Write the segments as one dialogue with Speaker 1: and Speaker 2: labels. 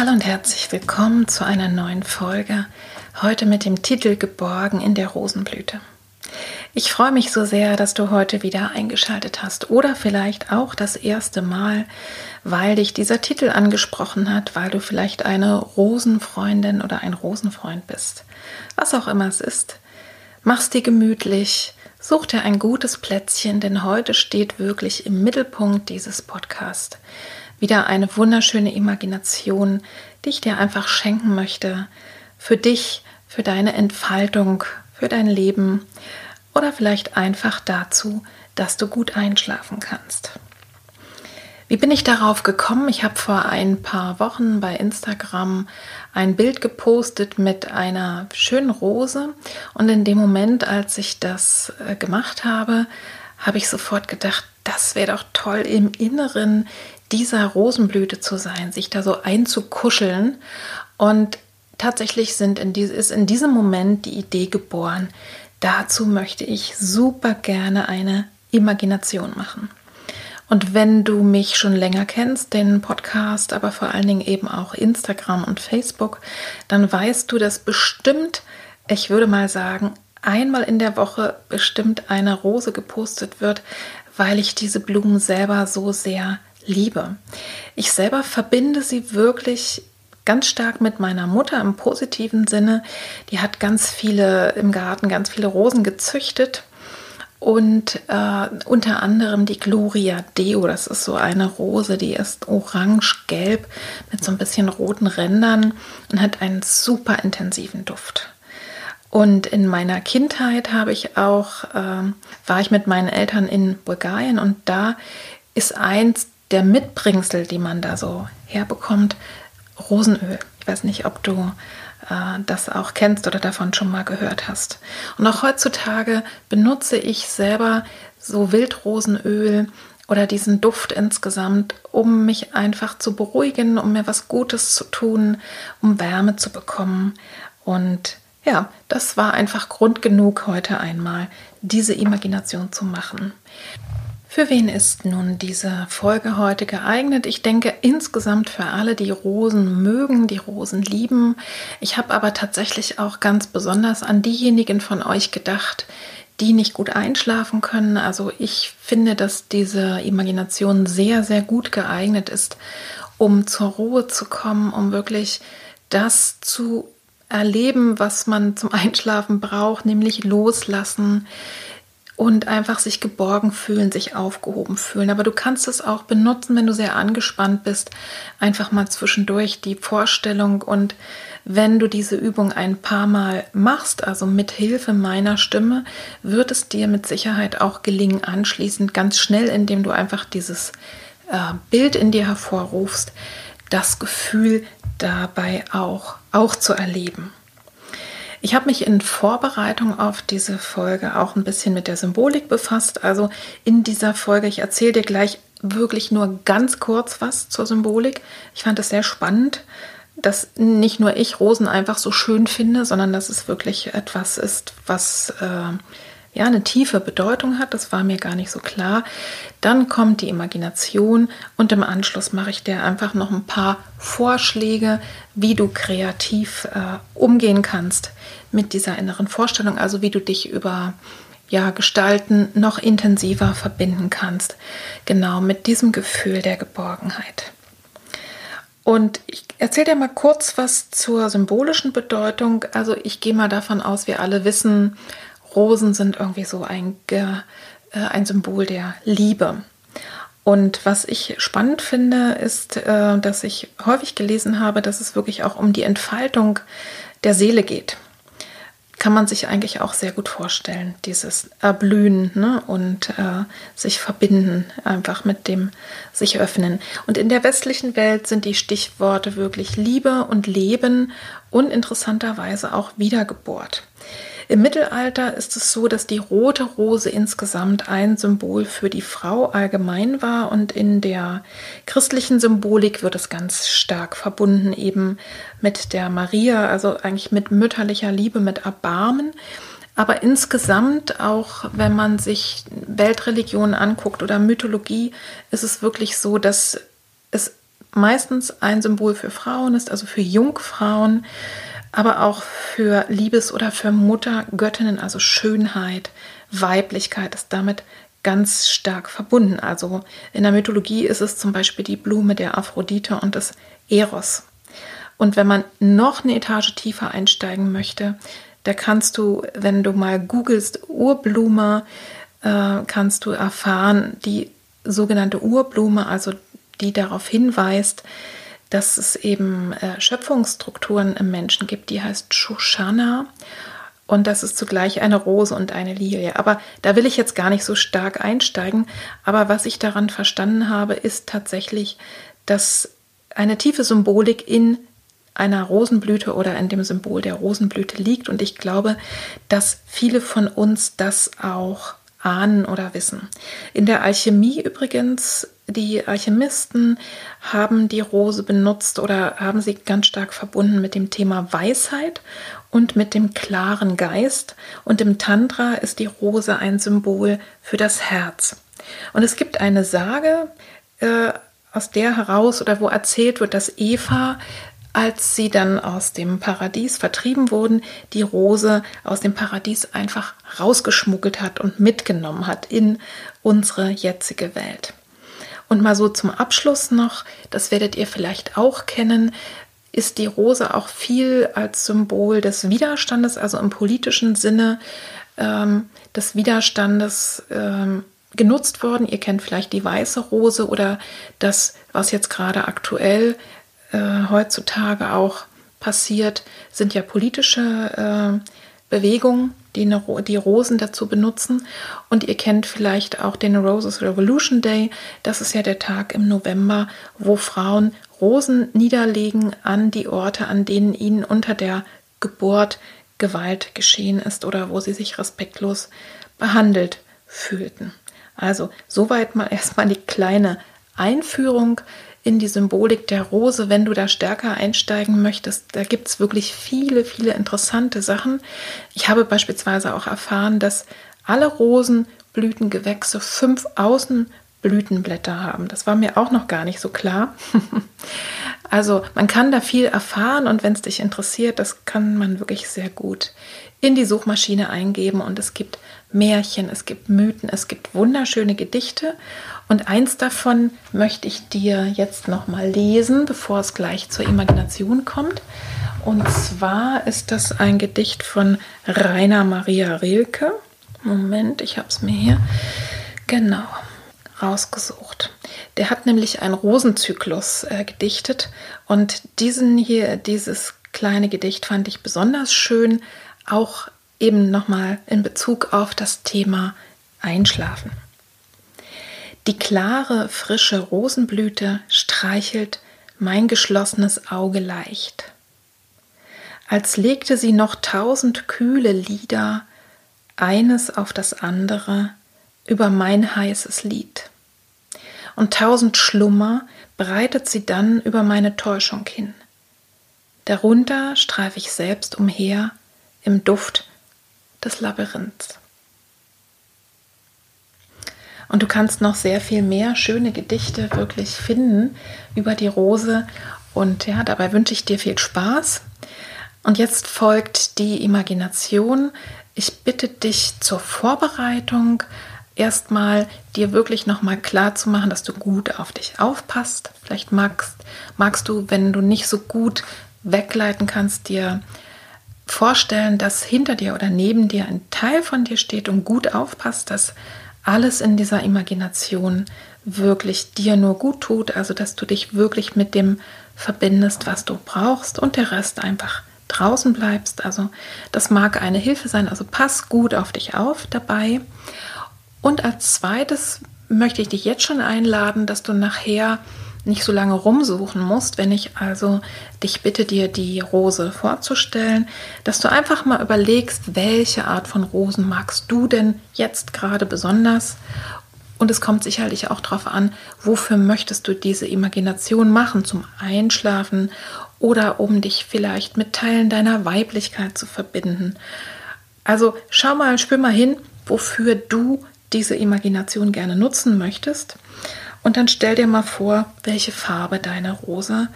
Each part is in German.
Speaker 1: Hallo und herzlich willkommen zu einer neuen Folge, heute mit dem Titel Geborgen in der Rosenblüte. Ich freue mich so sehr, dass du heute wieder eingeschaltet hast oder vielleicht auch das erste Mal, weil dich dieser Titel angesprochen hat, weil du vielleicht eine Rosenfreundin oder ein Rosenfreund bist. Was auch immer es ist, mach's dir gemütlich, such dir ein gutes Plätzchen, denn heute steht wirklich im Mittelpunkt dieses Podcasts wieder eine wunderschöne Imagination, die ich dir einfach schenken möchte für dich, für deine Entfaltung, für dein Leben oder vielleicht einfach dazu, dass du gut einschlafen kannst. Wie bin ich darauf gekommen? Ich habe vor ein paar Wochen bei Instagram ein Bild gepostet mit einer schönen Rose und in dem Moment, als ich das äh, gemacht habe, habe ich sofort gedacht, das wäre doch toll im Inneren dieser Rosenblüte zu sein, sich da so einzukuscheln und tatsächlich sind in die, ist in diesem Moment die Idee geboren, Dazu möchte ich super gerne eine Imagination machen. Und wenn du mich schon länger kennst, den Podcast, aber vor allen Dingen eben auch Instagram und Facebook, dann weißt du, dass bestimmt, ich würde mal sagen, einmal in der Woche bestimmt eine Rose gepostet wird, weil ich diese Blumen selber so sehr liebe. Ich selber verbinde sie wirklich ganz stark mit meiner Mutter im positiven Sinne. Die hat ganz viele im Garten, ganz viele Rosen gezüchtet. Und äh, unter anderem die Gloria Deo, das ist so eine Rose, die ist orange-gelb mit so ein bisschen roten Rändern und hat einen super intensiven Duft. Und in meiner Kindheit habe ich auch, äh, war ich mit meinen Eltern in Bulgarien und da ist eins der Mitbringsel, die man da so herbekommt, Rosenöl. Ich weiß nicht, ob du äh, das auch kennst oder davon schon mal gehört hast. Und auch heutzutage benutze ich selber so Wildrosenöl oder diesen Duft insgesamt, um mich einfach zu beruhigen, um mir was Gutes zu tun, um Wärme zu bekommen. Und ja, das war einfach Grund genug, heute einmal diese Imagination zu machen. Für wen ist nun diese Folge heute geeignet? Ich denke insgesamt für alle, die Rosen mögen, die Rosen lieben. Ich habe aber tatsächlich auch ganz besonders an diejenigen von euch gedacht, die nicht gut einschlafen können. Also ich finde, dass diese Imagination sehr, sehr gut geeignet ist, um zur Ruhe zu kommen, um wirklich das zu erleben, was man zum Einschlafen braucht, nämlich loslassen, und einfach sich geborgen fühlen, sich aufgehoben fühlen. Aber du kannst es auch benutzen, wenn du sehr angespannt bist, einfach mal zwischendurch die Vorstellung und wenn du diese Übung ein paar Mal machst, also mit Hilfe meiner Stimme, wird es dir mit Sicherheit auch gelingen, anschließend ganz schnell, indem du einfach dieses äh, Bild in dir hervorrufst, das Gefühl dabei auch, auch zu erleben. Ich habe mich in Vorbereitung auf diese Folge auch ein bisschen mit der Symbolik befasst. Also in dieser Folge, ich erzähle dir gleich wirklich nur ganz kurz was zur Symbolik. Ich fand es sehr spannend, dass nicht nur ich Rosen einfach so schön finde, sondern dass es wirklich etwas ist, was äh, ja eine tiefe Bedeutung hat. Das war mir gar nicht so klar. Dann kommt die Imagination und im Anschluss mache ich dir einfach noch ein paar Vorschläge, wie du kreativ äh, umgehen kannst mit dieser inneren Vorstellung, also wie du dich über ja, Gestalten noch intensiver verbinden kannst. Genau mit diesem Gefühl der Geborgenheit. Und ich erzähle dir mal kurz was zur symbolischen Bedeutung. Also ich gehe mal davon aus, wir alle wissen, Rosen sind irgendwie so ein, äh, ein Symbol der Liebe. Und was ich spannend finde, ist, äh, dass ich häufig gelesen habe, dass es wirklich auch um die Entfaltung der Seele geht kann man sich eigentlich auch sehr gut vorstellen, dieses Erblühen ne? und äh, sich verbinden, einfach mit dem sich öffnen. Und in der westlichen Welt sind die Stichworte wirklich Liebe und Leben und interessanterweise auch Wiedergeburt. Im Mittelalter ist es so, dass die rote Rose insgesamt ein Symbol für die Frau allgemein war und in der christlichen Symbolik wird es ganz stark verbunden eben mit der Maria, also eigentlich mit mütterlicher Liebe, mit Erbarmen. Aber insgesamt, auch wenn man sich Weltreligionen anguckt oder Mythologie, ist es wirklich so, dass es meistens ein Symbol für Frauen ist, also für Jungfrauen aber auch für Liebes- oder für Muttergöttinnen, also Schönheit, Weiblichkeit ist damit ganz stark verbunden. Also in der Mythologie ist es zum Beispiel die Blume der Aphrodite und des Eros. Und wenn man noch eine Etage tiefer einsteigen möchte, da kannst du, wenn du mal googelst Urblume, äh, kannst du erfahren, die sogenannte Urblume, also die darauf hinweist, dass es eben äh, Schöpfungsstrukturen im Menschen gibt, die heißt Shoshana. Und das ist zugleich eine Rose und eine Lilie. Aber da will ich jetzt gar nicht so stark einsteigen. Aber was ich daran verstanden habe, ist tatsächlich, dass eine tiefe Symbolik in einer Rosenblüte oder in dem Symbol der Rosenblüte liegt. Und ich glaube, dass viele von uns das auch ahnen oder wissen. In der Alchemie übrigens, die Alchemisten haben die Rose benutzt oder haben sie ganz stark verbunden mit dem Thema Weisheit und mit dem klaren Geist. Und im Tantra ist die Rose ein Symbol für das Herz. Und es gibt eine Sage, äh, aus der heraus oder wo erzählt wird, dass Eva als sie dann aus dem Paradies vertrieben wurden, die Rose aus dem Paradies einfach rausgeschmuggelt hat und mitgenommen hat in unsere jetzige Welt. Und mal so zum Abschluss noch, das werdet ihr vielleicht auch kennen, ist die Rose auch viel als Symbol des Widerstandes, also im politischen Sinne ähm, des Widerstandes ähm, genutzt worden. Ihr kennt vielleicht die weiße Rose oder das, was jetzt gerade aktuell äh, heutzutage auch passiert, sind ja politische äh, Bewegungen, die, eine, die Rosen dazu benutzen. Und ihr kennt vielleicht auch den Roses Revolution Day. Das ist ja der Tag im November, wo Frauen Rosen niederlegen an die Orte, an denen ihnen unter der Geburt Gewalt geschehen ist oder wo sie sich respektlos behandelt fühlten. Also soweit mal erstmal die kleine Einführung in die Symbolik der Rose, wenn du da stärker einsteigen möchtest. Da gibt es wirklich viele, viele interessante Sachen. Ich habe beispielsweise auch erfahren, dass alle Rosenblütengewächse fünf Außenblütenblätter haben. Das war mir auch noch gar nicht so klar. also man kann da viel erfahren und wenn es dich interessiert, das kann man wirklich sehr gut in die Suchmaschine eingeben und es gibt Märchen, es gibt Mythen, es gibt wunderschöne Gedichte und eins davon möchte ich dir jetzt noch mal lesen, bevor es gleich zur Imagination kommt. Und zwar ist das ein Gedicht von Rainer Maria Rilke. Moment, ich habe es mir hier genau rausgesucht. Der hat nämlich einen Rosenzyklus äh, gedichtet und diesen hier, dieses kleine Gedicht fand ich besonders schön, auch eben nochmal in Bezug auf das Thema Einschlafen. Die klare, frische Rosenblüte streichelt mein geschlossenes Auge leicht. Als legte sie noch tausend kühle Lieder, eines auf das andere, über mein heißes Lied. Und tausend Schlummer breitet sie dann über meine Täuschung hin. Darunter streif ich selbst umher im Duft des Labyrinths. Und du kannst noch sehr viel mehr schöne Gedichte wirklich finden über die Rose. Und ja, dabei wünsche ich dir viel Spaß. Und jetzt folgt die Imagination. Ich bitte dich zur Vorbereitung erstmal dir wirklich nochmal klar zu machen, dass du gut auf dich aufpasst. Vielleicht magst, magst du, wenn du nicht so gut wegleiten kannst, dir vorstellen, dass hinter dir oder neben dir ein Teil von dir steht und gut aufpasst, dass alles in dieser Imagination wirklich dir nur gut tut, also dass du dich wirklich mit dem verbindest, was du brauchst und der Rest einfach draußen bleibst. Also das mag eine Hilfe sein, also pass gut auf dich auf dabei. Und als zweites möchte ich dich jetzt schon einladen, dass du nachher nicht so lange rumsuchen musst, wenn ich also dich bitte, dir die Rose vorzustellen, dass du einfach mal überlegst, welche Art von Rosen magst du denn jetzt gerade besonders und es kommt sicherlich auch darauf an, wofür möchtest du diese Imagination machen, zum Einschlafen oder um dich vielleicht mit Teilen deiner Weiblichkeit zu verbinden. Also schau mal, spür mal hin, wofür du diese Imagination gerne nutzen möchtest. Und dann stell dir mal vor, welche Farbe deine Rose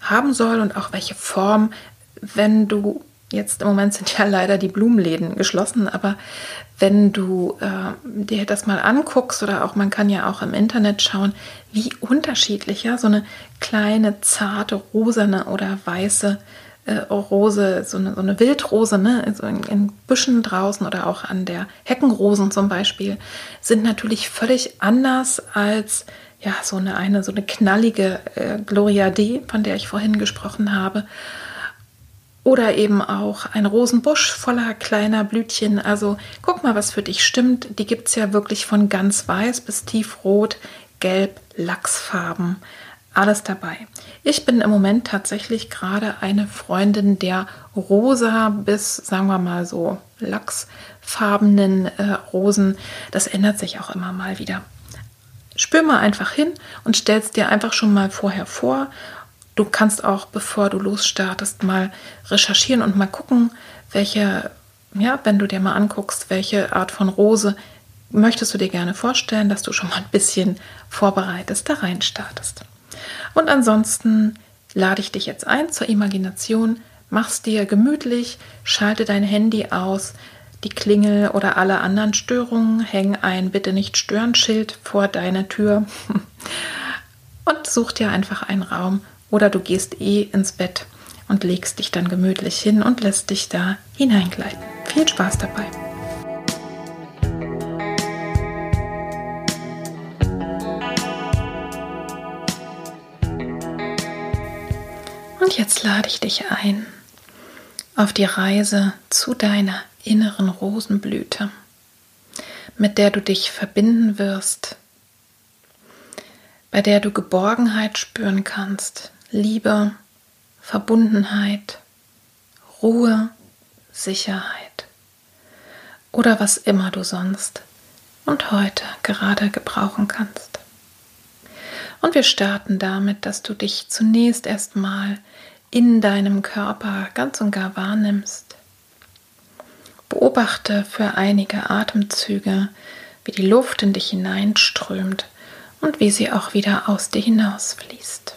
Speaker 1: haben soll und auch welche Form, wenn du Jetzt im Moment sind ja leider die Blumenläden geschlossen, aber wenn du äh, dir das mal anguckst oder auch man kann ja auch im Internet schauen, wie unterschiedlich ja so eine kleine zarte rosane oder weiße äh, Rose, so eine, so eine Wildrose, ne, also in, in, Büschen draußen oder auch an der Heckenrosen zum Beispiel, sind natürlich völlig anders als ja so eine, eine so eine knallige äh, Gloria D, von der ich vorhin gesprochen habe. Oder eben auch ein Rosenbusch voller kleiner Blütchen. Also guck mal, was für dich stimmt. Die gibt es ja wirklich von ganz weiß bis tiefrot, gelb, Lachsfarben. Alles dabei. Ich bin im Moment tatsächlich gerade eine Freundin der rosa bis, sagen wir mal so, lachsfarbenen äh, Rosen. Das ändert sich auch immer mal wieder. Spür mal einfach hin und stellst dir einfach schon mal vorher vor Du kannst auch, bevor du losstartest, mal recherchieren und mal gucken, welche, ja, wenn du dir mal anguckst, welche Art von Rose möchtest du dir gerne vorstellen, dass du schon mal ein bisschen vorbereitest, da rein startest. Und ansonsten lade ich dich jetzt ein zur Imagination, mach's dir gemütlich, schalte dein Handy aus, die Klingel oder alle anderen Störungen, häng ein Bitte nicht stören Schild vor deine Tür und such dir einfach einen Raum, oder du gehst eh ins Bett und legst dich dann gemütlich hin und lässt dich da hineingleiten. Viel Spaß dabei! Und jetzt lade ich dich ein auf die Reise zu deiner inneren Rosenblüte, mit der du dich verbinden wirst, bei der du Geborgenheit spüren kannst, Liebe, Verbundenheit, Ruhe, Sicherheit oder was immer du sonst und heute gerade gebrauchen kannst. Und wir starten damit, dass du dich zunächst erstmal in deinem Körper ganz und gar wahrnimmst. Beobachte für einige Atemzüge, wie die Luft in dich hineinströmt und wie sie auch wieder aus dir hinausfließt.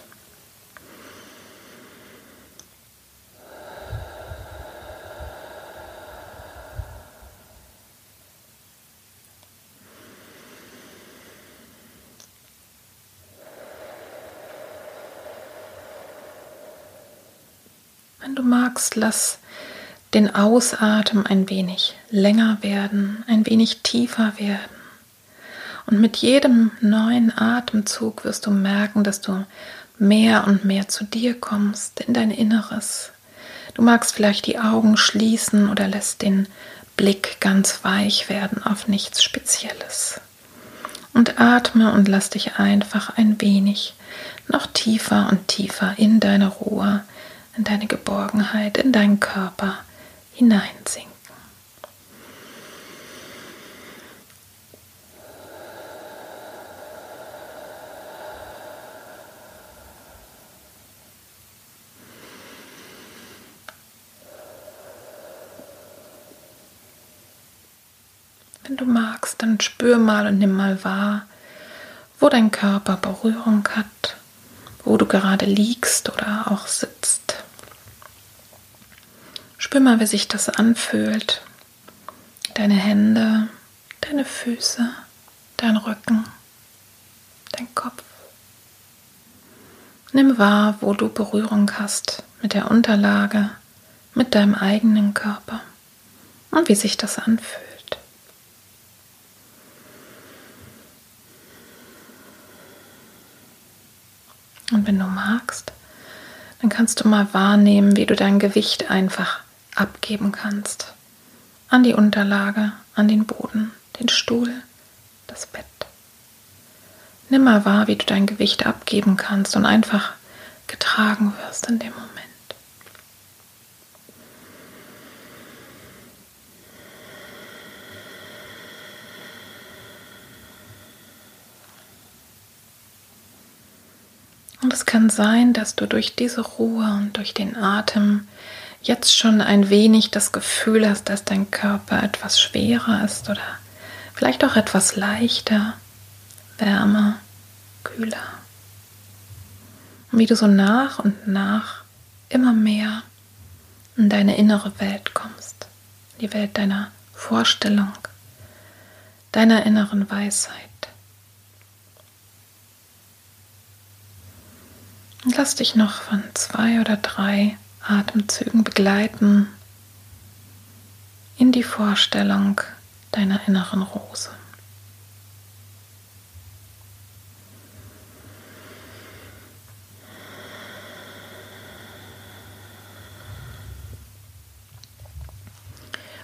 Speaker 1: Wenn du magst, lass den Ausatmen ein wenig länger werden, ein wenig tiefer werden. Und mit jedem neuen Atemzug wirst du merken, dass du mehr und mehr zu dir kommst, in dein Inneres. Du magst vielleicht die Augen schließen oder lässt den Blick ganz weich werden auf nichts Spezielles. Und atme und lass dich einfach ein wenig noch tiefer und tiefer in deine Ruhe, in deine Geborgenheit, in deinen Körper hineinsinken. Wenn du magst, dann spür mal und nimm mal wahr, wo dein Körper Berührung hat, wo du gerade liegst oder auch sitzt. Spür mal, wie sich das anfühlt. Deine Hände, deine Füße, dein Rücken, dein Kopf. Nimm wahr, wo du Berührung hast mit der Unterlage, mit deinem eigenen Körper und wie sich das anfühlt. Und wenn du magst, dann kannst du mal wahrnehmen, wie du dein Gewicht einfach abgeben kannst. An die Unterlage, an den Boden, den Stuhl, das Bett. Nimm mal wahr, wie du dein Gewicht abgeben kannst und einfach getragen wirst in dem Moment. Und es kann sein, dass du durch diese Ruhe und durch den Atem jetzt schon ein wenig das Gefühl hast, dass dein Körper etwas schwerer ist oder vielleicht auch etwas leichter, wärmer, kühler. Und wie du so nach und nach immer mehr in deine innere Welt kommst, die Welt deiner Vorstellung, deiner inneren Weisheit. Und lass dich noch von zwei oder drei Atemzügen begleiten in die Vorstellung deiner inneren Rose.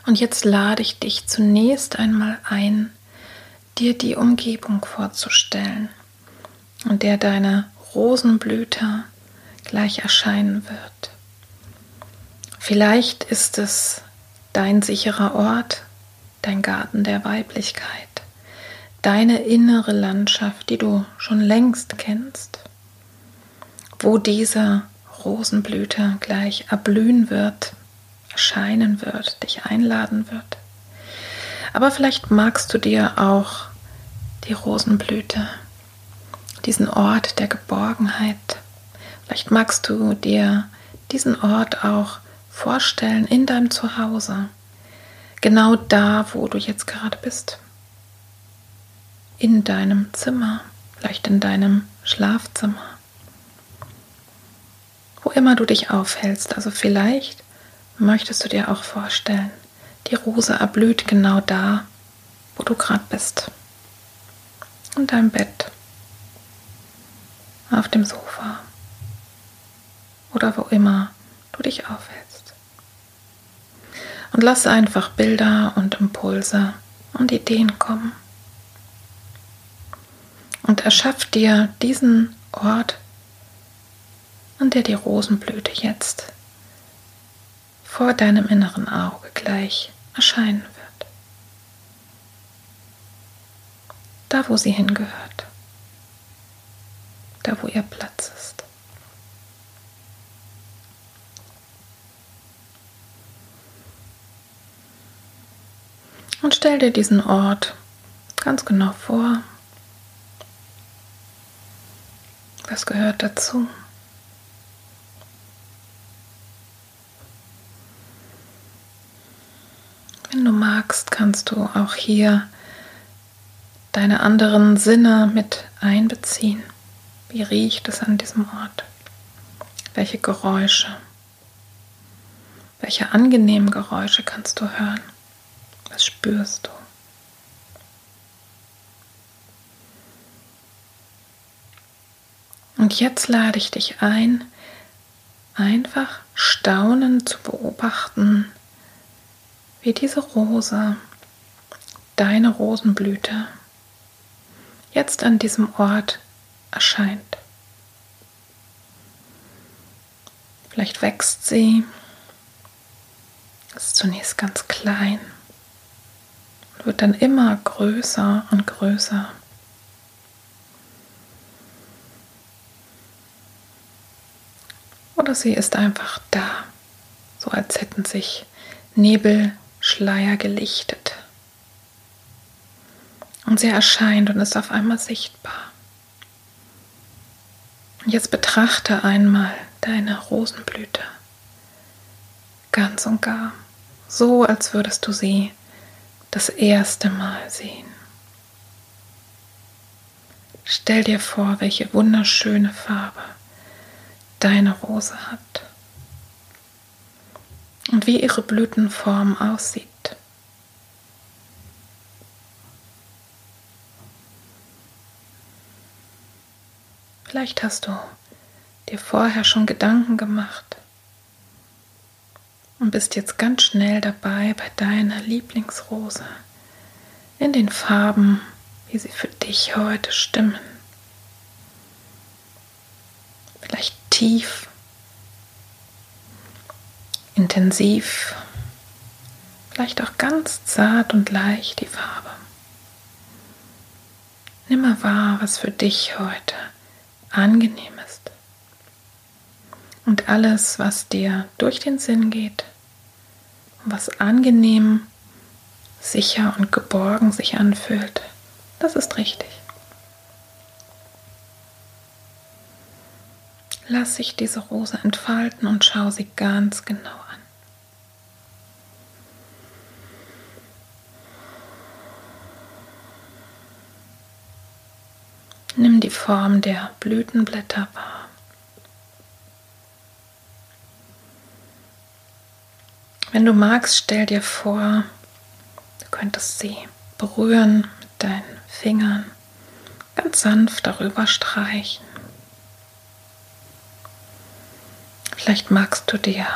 Speaker 1: Und jetzt lade ich dich zunächst einmal ein, dir die Umgebung vorzustellen, in der deine Rosenblüte gleich erscheinen wird. Vielleicht ist es dein sicherer Ort, dein Garten der Weiblichkeit, deine innere Landschaft, die du schon längst kennst, wo diese Rosenblüte gleich erblühen wird, erscheinen wird, dich einladen wird. Aber vielleicht magst du dir auch die Rosenblüte diesen Ort der Geborgenheit. Vielleicht magst du dir diesen Ort auch vorstellen in deinem Zuhause. Genau da, wo du jetzt gerade bist. In deinem Zimmer, vielleicht in deinem Schlafzimmer. Wo immer du dich aufhältst. Also vielleicht möchtest du dir auch vorstellen, die Rose erblüht genau da, wo du gerade bist. In deinem Bett auf dem Sofa oder wo immer du dich aufhältst. Und lass einfach Bilder und Impulse und Ideen kommen. Und erschaff dir diesen Ort, an der die Rosenblüte jetzt vor deinem inneren Auge gleich erscheinen wird. Da, wo sie hingehört da wo ihr Platz ist. Und stell dir diesen Ort ganz genau vor. Was gehört dazu? Wenn du magst, kannst du auch hier deine anderen Sinne mit einbeziehen. Wie riecht es an diesem Ort? Welche Geräusche? Welche angenehmen Geräusche kannst du hören? Was spürst du? Und jetzt lade ich dich ein, einfach staunend zu beobachten, wie diese Rose, deine Rosenblüte, jetzt an diesem Ort erscheint. Vielleicht wächst sie, ist zunächst ganz klein wird dann immer größer und größer. Oder sie ist einfach da, so als hätten sich Nebelschleier gelichtet. Und sie erscheint und ist auf einmal sichtbar. Und jetzt betrachte einmal deine Rosenblüte ganz und gar, so als würdest du sie das erste Mal sehen. Stell dir vor, welche wunderschöne Farbe deine Rose hat und wie ihre Blütenform aussieht. Vielleicht hast du dir vorher schon Gedanken gemacht und bist jetzt ganz schnell dabei bei deiner Lieblingsrose in den Farben, wie sie für dich heute stimmen. Vielleicht tief, intensiv, vielleicht auch ganz zart und leicht die Farbe. Nimm mal wahr, was für dich heute angenehm. Und alles, was dir durch den Sinn geht, was angenehm, sicher und geborgen sich anfühlt, das ist richtig. Lass sich diese Rose entfalten und schau sie ganz genau an. Nimm die Form der Blütenblätter wahr. Wenn du magst, stell dir vor, du könntest sie berühren mit deinen Fingern, ganz sanft darüber streichen. Vielleicht magst du dir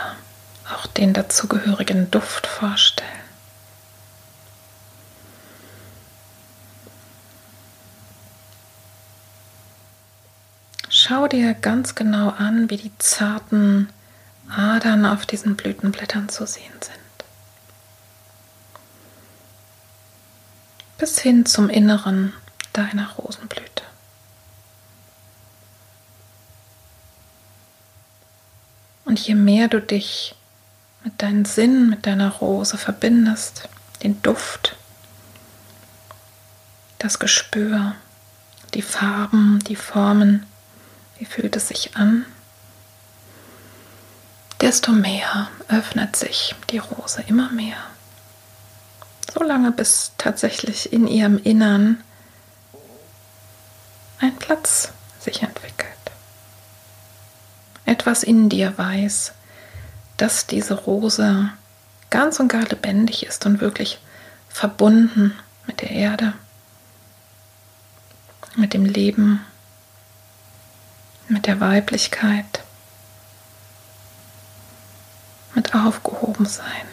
Speaker 1: auch den dazugehörigen Duft vorstellen. Schau dir ganz genau an, wie die zarten Adern auf diesen Blütenblättern zu sehen sind. Bis hin zum Inneren deiner Rosenblüte. Und je mehr du dich mit deinen Sinnen, mit deiner Rose verbindest, den Duft, das Gespür, die Farben, die Formen, wie fühlt es sich an? Desto mehr öffnet sich die Rose immer mehr. Solange bis tatsächlich in ihrem Innern ein Platz sich entwickelt. Etwas in dir weiß, dass diese Rose ganz und gar lebendig ist und wirklich verbunden mit der Erde, mit dem Leben mit der Weiblichkeit, mit Aufgehobensein.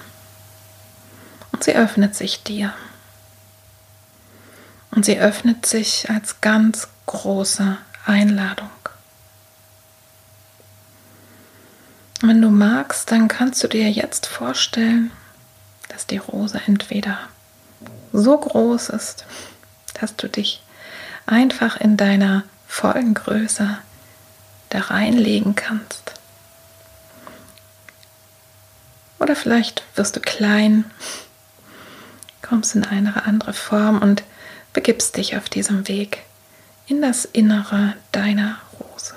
Speaker 1: Und sie öffnet sich dir. Und sie öffnet sich als ganz große Einladung. Wenn du magst, dann kannst du dir jetzt vorstellen, dass die Rose entweder so groß ist, dass du dich einfach in deiner vollen Größe da reinlegen kannst. Oder vielleicht wirst du klein, kommst in eine andere Form und begibst dich auf diesem Weg in das Innere deiner Rose.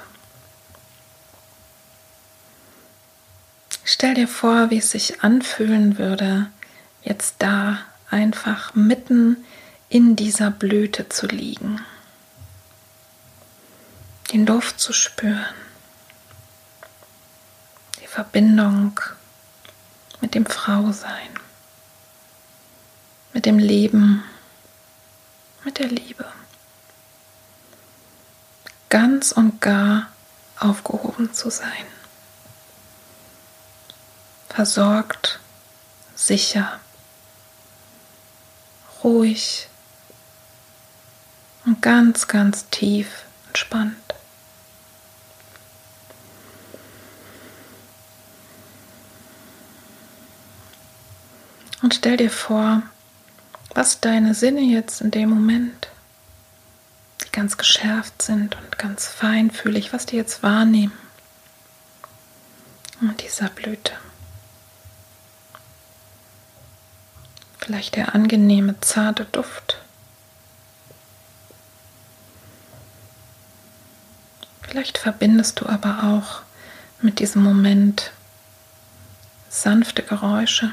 Speaker 1: Stell dir vor, wie es sich anfühlen würde, jetzt da einfach mitten in dieser Blüte zu liegen den Duft zu spüren, die Verbindung mit dem Frausein, mit dem Leben, mit der Liebe. Ganz und gar aufgehoben zu sein. Versorgt, sicher, ruhig und ganz, ganz tief entspannt. Und stell dir vor, was deine Sinne jetzt in dem Moment, die ganz geschärft sind und ganz feinfühlig, was die jetzt wahrnehmen. Und dieser Blüte. Vielleicht der angenehme, zarte Duft. Vielleicht verbindest du aber auch mit diesem Moment sanfte Geräusche.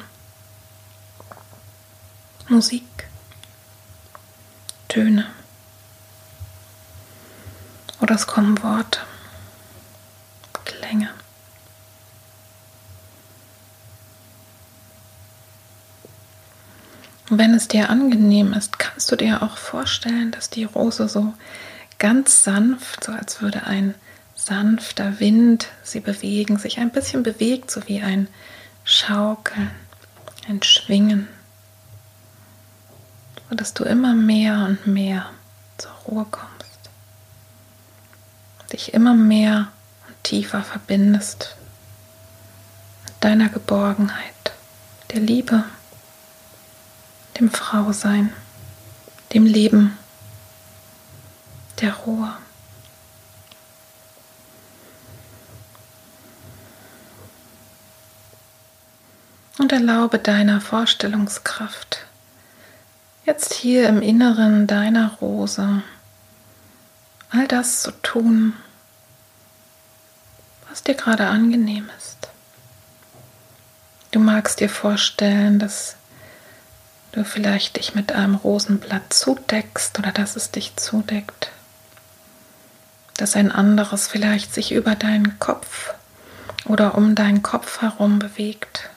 Speaker 1: Musik, Töne. oder es kommen Worte, Klänge. Wenn es dir angenehm ist, kannst du dir auch vorstellen, dass die Rose so ganz sanft, so als würde ein sanfter Wind sie bewegen, sich ein bisschen bewegt, so wie ein Schaukeln, ein Schwingen, sodass du immer mehr und mehr zur Ruhe kommst, dich immer mehr und tiefer verbindest mit deiner Geborgenheit, der Liebe dem Frausein, dem Leben, der Ruhe. Und erlaube deiner Vorstellungskraft, jetzt hier im Inneren deiner Rose, all das zu tun, was dir gerade angenehm ist. Du magst dir vorstellen, dass du vielleicht dich mit einem Rosenblatt zudeckst oder dass es dich zudeckt, dass ein anderes vielleicht sich über deinen Kopf oder um deinen Kopf herum bewegt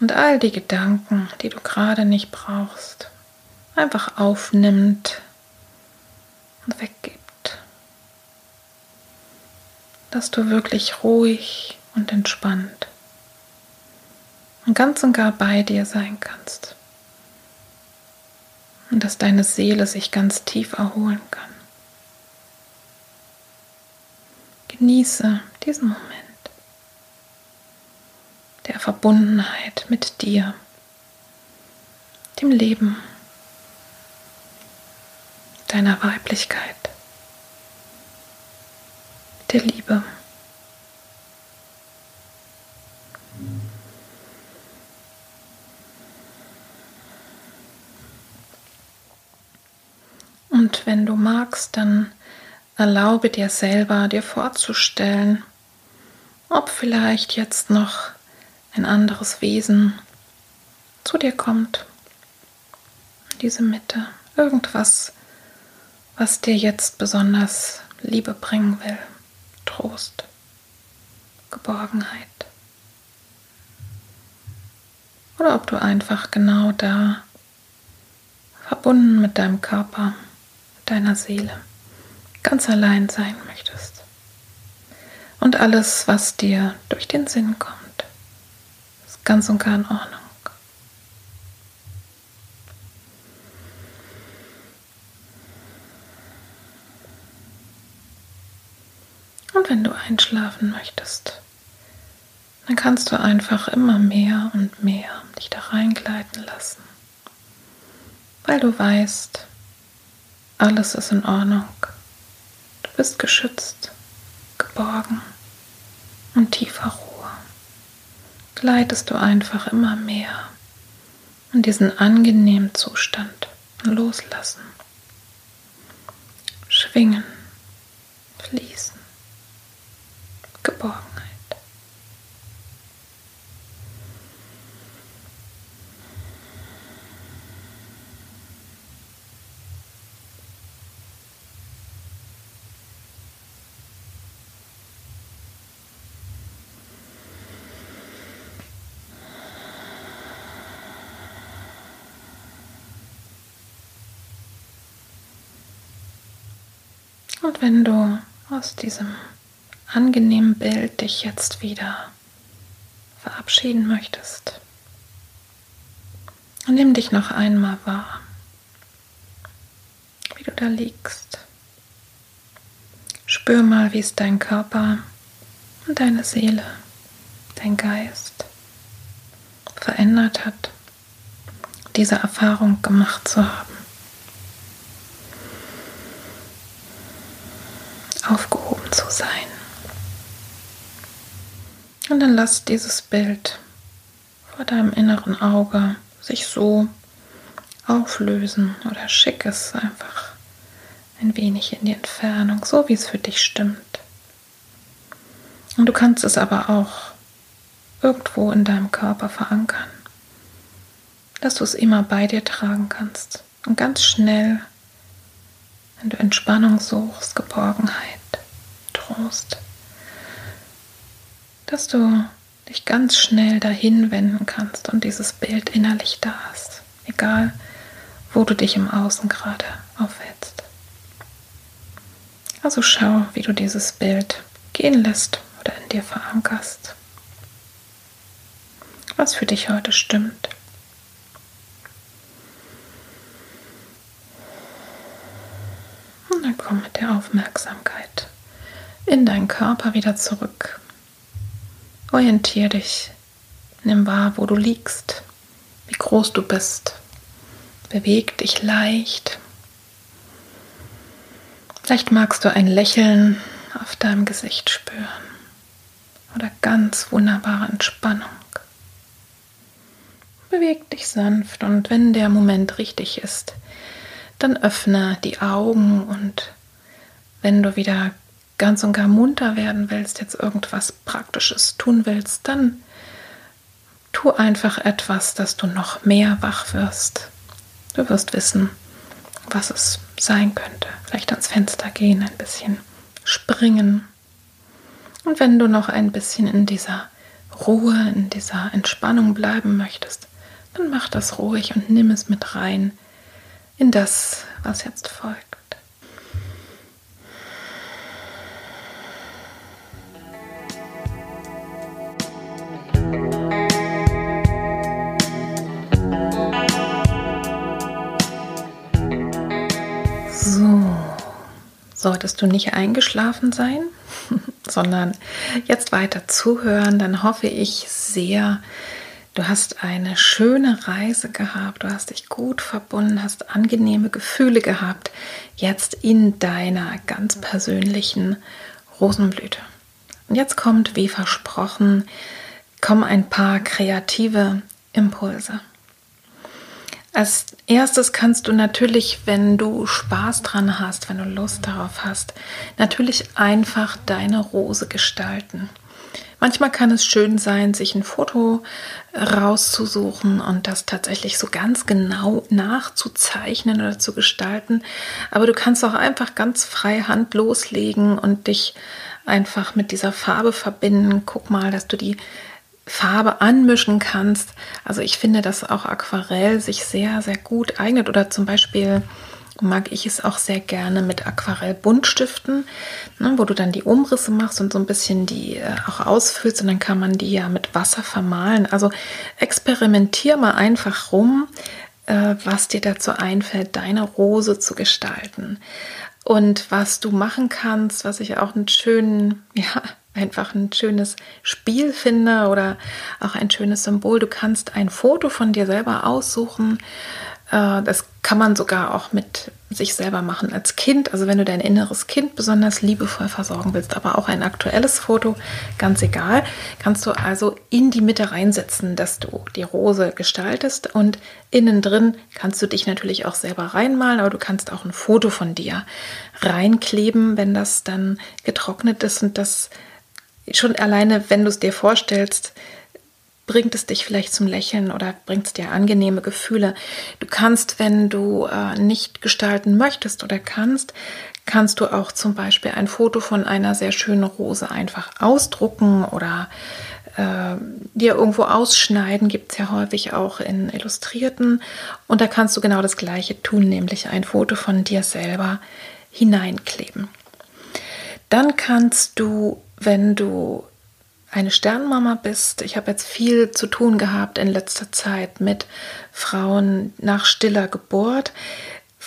Speaker 1: und all die Gedanken, die du gerade nicht brauchst, einfach aufnimmt und weggibt, dass du wirklich ruhig und entspannt und ganz und gar bei dir sein kannst. Und dass deine Seele sich ganz tief erholen kann. Genieße diesen Moment der Verbundenheit mit dir, dem Leben, deiner Weiblichkeit, der Liebe. Und wenn du magst, dann erlaube dir selber, dir vorzustellen, ob vielleicht jetzt noch ein anderes Wesen zu dir kommt, diese Mitte, irgendwas, was dir jetzt besonders Liebe bringen will, Trost, Geborgenheit. Oder ob du einfach genau da, verbunden mit deinem Körper, deiner Seele ganz allein sein möchtest. Und alles, was dir durch den Sinn kommt, ganz und gar in Ordnung. Und wenn du einschlafen möchtest, dann kannst du einfach immer mehr und mehr dich da reingleiten lassen, weil du weißt, alles ist in Ordnung. Du bist geschützt, geborgen und tiefer Ruhe. Gleitest du einfach immer mehr in diesen angenehmen Zustand loslassen, schwingen, fließen, geborgen. Und wenn du aus diesem angenehmen Bild dich jetzt wieder verabschieden möchtest, nimm dich noch einmal wahr, wie du da liegst. Spür mal, wie es dein Körper und deine Seele, dein Geist verändert hat, diese Erfahrung gemacht zu haben. aufgehoben zu sein. Dann lass dieses Bild vor deinem inneren Auge sich so auflösen oder schick es einfach ein wenig in die Entfernung, so wie es für dich stimmt. Und du kannst es aber auch irgendwo in deinem Körper verankern, dass du es immer bei dir tragen kannst und ganz schnell wenn du Entspannung suchst, Geborgenheit, Trost, dass du dich ganz schnell dahin wenden kannst und dieses Bild innerlich da hast, egal wo du dich im Außen gerade aufhältst. Also schau, wie du dieses Bild gehen lässt oder in dir verankerst. Was für dich heute stimmt. Und dann komm mit der Aufmerksamkeit in deinen Körper wieder zurück. Orientier dich, nimm wahr, wo du liegst, wie groß du bist. Beweg dich leicht. Vielleicht magst du ein Lächeln auf deinem Gesicht spüren oder ganz wunderbare Entspannung. Beweg dich sanft und wenn der Moment richtig ist, dann öffne die Augen und wenn du wieder ganz und gar munter werden willst, jetzt irgendwas Praktisches tun willst, dann tu einfach etwas, dass du noch mehr wach wirst. Du wirst wissen, was es sein könnte. Vielleicht ans Fenster gehen, ein bisschen springen. Und wenn du noch ein bisschen in dieser Ruhe, in dieser Entspannung bleiben möchtest, dann mach das ruhig und nimm es mit rein in das, was jetzt folgt. Solltest du nicht eingeschlafen sein, sondern jetzt weiter zuhören, dann hoffe ich sehr, Du hast eine schöne Reise gehabt, du hast dich gut verbunden, hast angenehme Gefühle gehabt, jetzt in deiner ganz persönlichen Rosenblüte. Und jetzt kommt, wie versprochen, kommen ein paar kreative Impulse. Als erstes kannst du natürlich, wenn du Spaß dran hast, wenn du Lust darauf hast, natürlich einfach deine Rose gestalten. Manchmal kann es schön sein, sich ein Foto rauszusuchen und das tatsächlich so ganz genau nachzuzeichnen oder zu gestalten. Aber du kannst auch einfach ganz frei Hand loslegen und dich einfach mit dieser Farbe verbinden. Guck mal, dass du die Farbe anmischen kannst. Also ich finde, dass auch Aquarell sich sehr, sehr gut eignet oder zum Beispiel mag ich es auch sehr gerne mit Aquarell-Buntstiften, ne, wo du dann die Umrisse machst und so ein bisschen die äh, auch ausfüllst und dann kann man die ja mit Wasser vermalen. Also experimentier mal einfach rum, äh, was dir dazu einfällt, deine Rose zu gestalten. Und was du machen kannst, was ich auch einen schönen, ja, einfach ein schönes Spiel finde oder auch ein schönes Symbol. Du kannst ein Foto von dir selber aussuchen, äh, das kann man sogar auch mit sich selber machen als Kind. Also wenn du dein inneres Kind besonders liebevoll versorgen willst, aber auch ein aktuelles Foto, ganz egal, kannst du also in die Mitte reinsetzen, dass du die Rose gestaltest und innen drin kannst du dich natürlich auch selber reinmalen, aber du kannst auch ein Foto von dir reinkleben, wenn das dann getrocknet ist und das schon alleine, wenn du es dir vorstellst, bringt es dich vielleicht zum Lächeln oder bringt es dir angenehme Gefühle. Du kannst, wenn du äh, nicht gestalten möchtest oder kannst, kannst du auch zum Beispiel ein Foto von einer sehr schönen Rose einfach ausdrucken oder äh, dir irgendwo ausschneiden, gibt es ja häufig auch in Illustrierten. Und da kannst du genau das gleiche tun, nämlich ein Foto von dir selber hineinkleben. Dann kannst du, wenn du eine Sternmama bist. Ich habe jetzt viel zu tun gehabt in letzter Zeit mit Frauen nach stiller Geburt.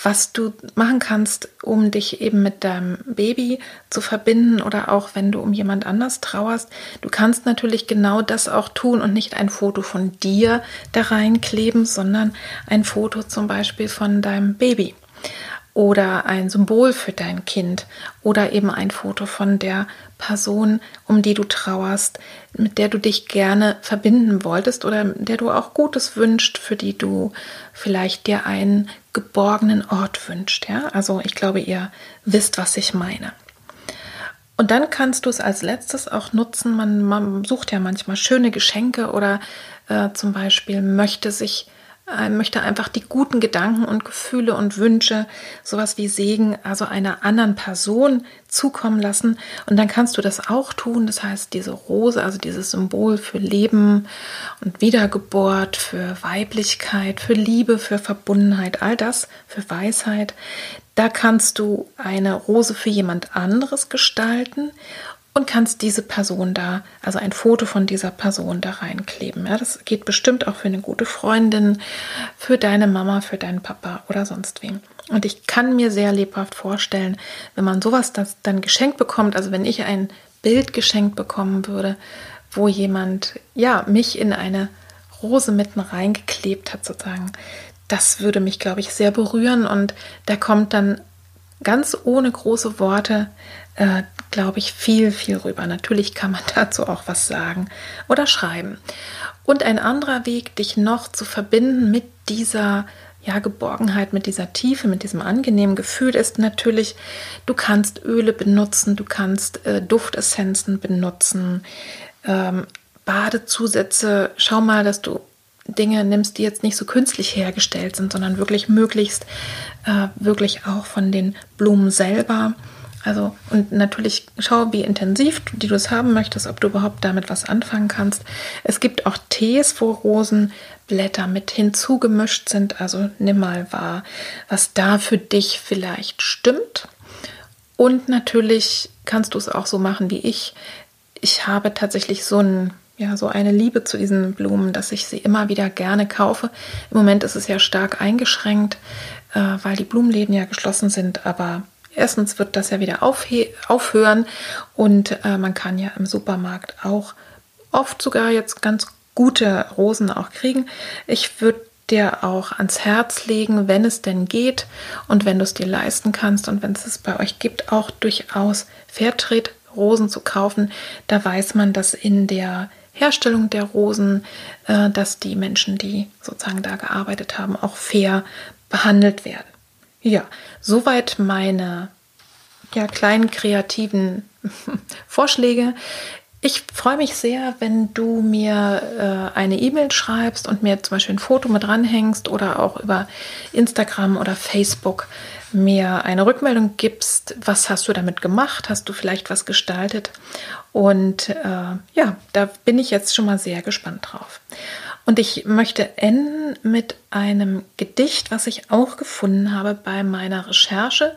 Speaker 1: Was du machen kannst, um dich eben mit deinem Baby zu verbinden oder auch wenn du um jemand anders trauerst, du kannst natürlich genau das auch tun und nicht ein Foto von dir da reinkleben, sondern ein Foto zum Beispiel von deinem Baby oder ein Symbol für dein Kind oder eben ein Foto von der Person, um die du trauerst, mit der du dich gerne verbinden wolltest oder der du auch Gutes wünscht, für die du vielleicht dir einen geborgenen Ort wünscht. Ja? Also ich glaube, ihr wisst, was ich meine. Und dann kannst du es als letztes auch nutzen. Man, man sucht ja manchmal schöne Geschenke oder äh, zum Beispiel möchte sich möchte einfach die guten Gedanken und Gefühle und Wünsche, sowas wie Segen, also einer anderen Person zukommen lassen. Und dann kannst du das auch tun. Das heißt, diese Rose, also dieses Symbol für Leben und Wiedergeburt, für Weiblichkeit, für Liebe, für Verbundenheit, all das, für Weisheit. Da kannst du eine Rose für jemand anderes gestalten und kannst diese Person da, also ein Foto von dieser Person da reinkleben. Ja, das geht bestimmt auch für eine gute Freundin, für deine Mama, für deinen Papa oder sonst wem. Und ich kann mir sehr lebhaft vorstellen, wenn man sowas das dann geschenkt bekommt, also wenn ich ein Bild geschenkt bekommen würde, wo jemand ja mich in eine Rose mitten reingeklebt hat, sozusagen, das würde mich, glaube ich, sehr berühren und da kommt dann ganz ohne große Worte äh, glaube ich, viel, viel rüber. Natürlich kann man dazu auch was sagen oder schreiben. Und ein anderer Weg, dich noch zu verbinden mit dieser ja, Geborgenheit, mit dieser Tiefe, mit diesem angenehmen Gefühl ist natürlich, du kannst Öle benutzen, du kannst äh, Duftessenzen benutzen, ähm, Badezusätze. Schau mal, dass du Dinge nimmst, die jetzt nicht so künstlich hergestellt sind, sondern wirklich möglichst äh, wirklich auch von den Blumen selber. Also, und natürlich schau, wie intensiv du, du es haben möchtest, ob du überhaupt damit was anfangen kannst. Es gibt auch Tees, wo Rosenblätter mit hinzugemischt sind. Also nimm mal wahr, was da für dich vielleicht stimmt. Und natürlich kannst du es auch so machen wie ich. Ich habe tatsächlich so ein ja, so eine Liebe zu diesen Blumen, dass ich sie immer wieder gerne kaufe. Im Moment ist es ja stark eingeschränkt, äh, weil die Blumenläden ja geschlossen sind, aber Erstens wird das ja wieder aufhören und äh, man kann ja im Supermarkt auch oft sogar jetzt ganz gute Rosen auch kriegen. Ich würde dir auch ans Herz legen, wenn es denn geht und wenn du es dir leisten kannst und wenn es es bei euch gibt, auch durchaus Fairtrade-Rosen zu kaufen. Da weiß man, dass in der Herstellung der Rosen, äh, dass die Menschen, die sozusagen da gearbeitet haben, auch fair behandelt werden. Ja, soweit meine ja, kleinen kreativen Vorschläge. Ich freue mich sehr, wenn du mir äh, eine E-Mail schreibst und mir zum Beispiel ein Foto mit dranhängst oder auch über Instagram oder Facebook mir eine Rückmeldung gibst. Was hast du damit gemacht? Hast du vielleicht was gestaltet? Und äh, ja, da bin ich jetzt schon mal sehr gespannt drauf. Und ich möchte enden mit einem Gedicht, was ich auch gefunden habe bei meiner Recherche.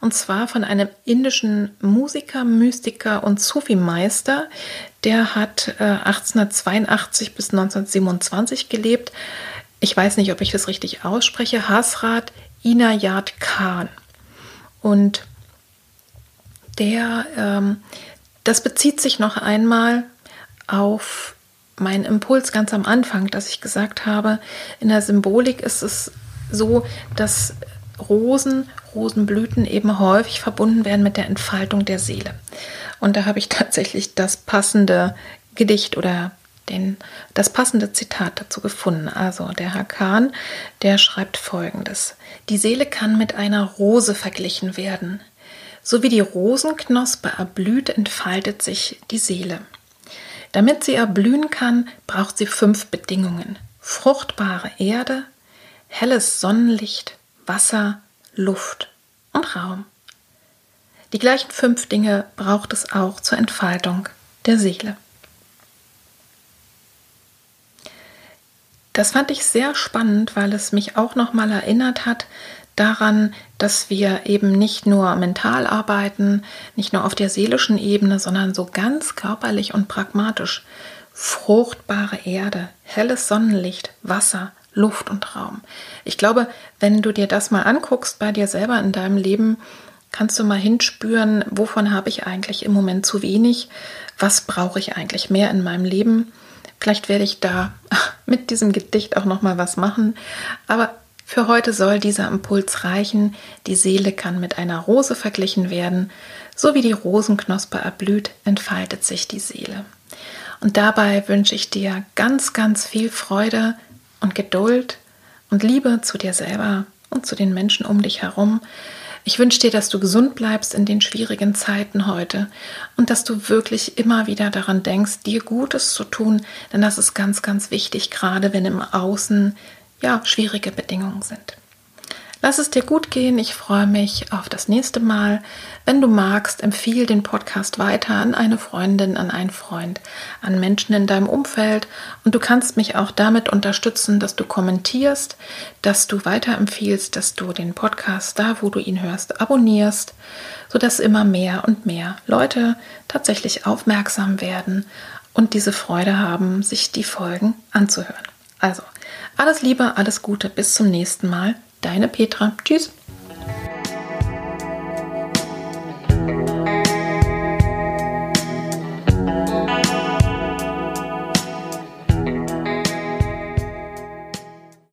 Speaker 1: Und zwar von einem indischen Musiker, Mystiker und Sufi-Meister. Der hat äh, 1882 bis 1927 gelebt. Ich weiß nicht, ob ich das richtig ausspreche. Hasrat Inayat Khan. Und der, ähm, das bezieht sich noch einmal auf mein Impuls ganz am Anfang, dass ich gesagt habe, in der Symbolik ist es so, dass Rosen, Rosenblüten eben häufig verbunden werden mit der Entfaltung der Seele. Und da habe ich tatsächlich das passende Gedicht oder den, das passende Zitat dazu gefunden. Also der Herr Kahn, der schreibt folgendes. Die Seele kann mit einer Rose verglichen werden. So wie die Rosenknospe erblüht, entfaltet sich die Seele. Damit sie erblühen kann, braucht sie fünf Bedingungen. Fruchtbare Erde, helles Sonnenlicht, Wasser, Luft und Raum. Die gleichen fünf Dinge braucht es auch zur Entfaltung der Seele. Das fand ich sehr spannend, weil es mich auch nochmal erinnert hat, daran, dass wir eben nicht nur mental arbeiten, nicht nur auf der seelischen Ebene, sondern so ganz körperlich und pragmatisch. Fruchtbare Erde, helles Sonnenlicht, Wasser, Luft und Raum. Ich glaube, wenn du dir das mal anguckst bei dir selber in deinem Leben, kannst du mal hinspüren, wovon habe ich eigentlich im Moment zu wenig, was brauche ich eigentlich mehr in meinem Leben. Vielleicht werde ich da mit diesem Gedicht auch noch mal was machen, aber für heute soll dieser Impuls reichen. Die Seele kann mit einer Rose verglichen werden. So wie die Rosenknospe erblüht, entfaltet sich die Seele. Und dabei wünsche ich dir ganz, ganz viel Freude und Geduld und Liebe zu dir selber und zu den Menschen um dich herum. Ich wünsche dir, dass du gesund bleibst in den schwierigen Zeiten heute und dass du wirklich immer wieder daran denkst, dir Gutes zu tun, denn das ist ganz, ganz wichtig, gerade wenn im Außen ja, schwierige Bedingungen sind. Lass es dir gut gehen. Ich freue mich auf das nächste Mal. Wenn du magst, empfiehl den Podcast weiter an eine Freundin, an einen Freund, an Menschen in deinem Umfeld. Und du kannst mich auch damit unterstützen, dass du kommentierst, dass du weiterempfiehlst, dass du den Podcast da, wo du ihn hörst, abonnierst, sodass immer mehr und mehr Leute tatsächlich aufmerksam werden und diese Freude haben, sich die Folgen anzuhören. Also, alles Liebe, alles Gute, bis zum nächsten Mal. Deine Petra. Tschüss.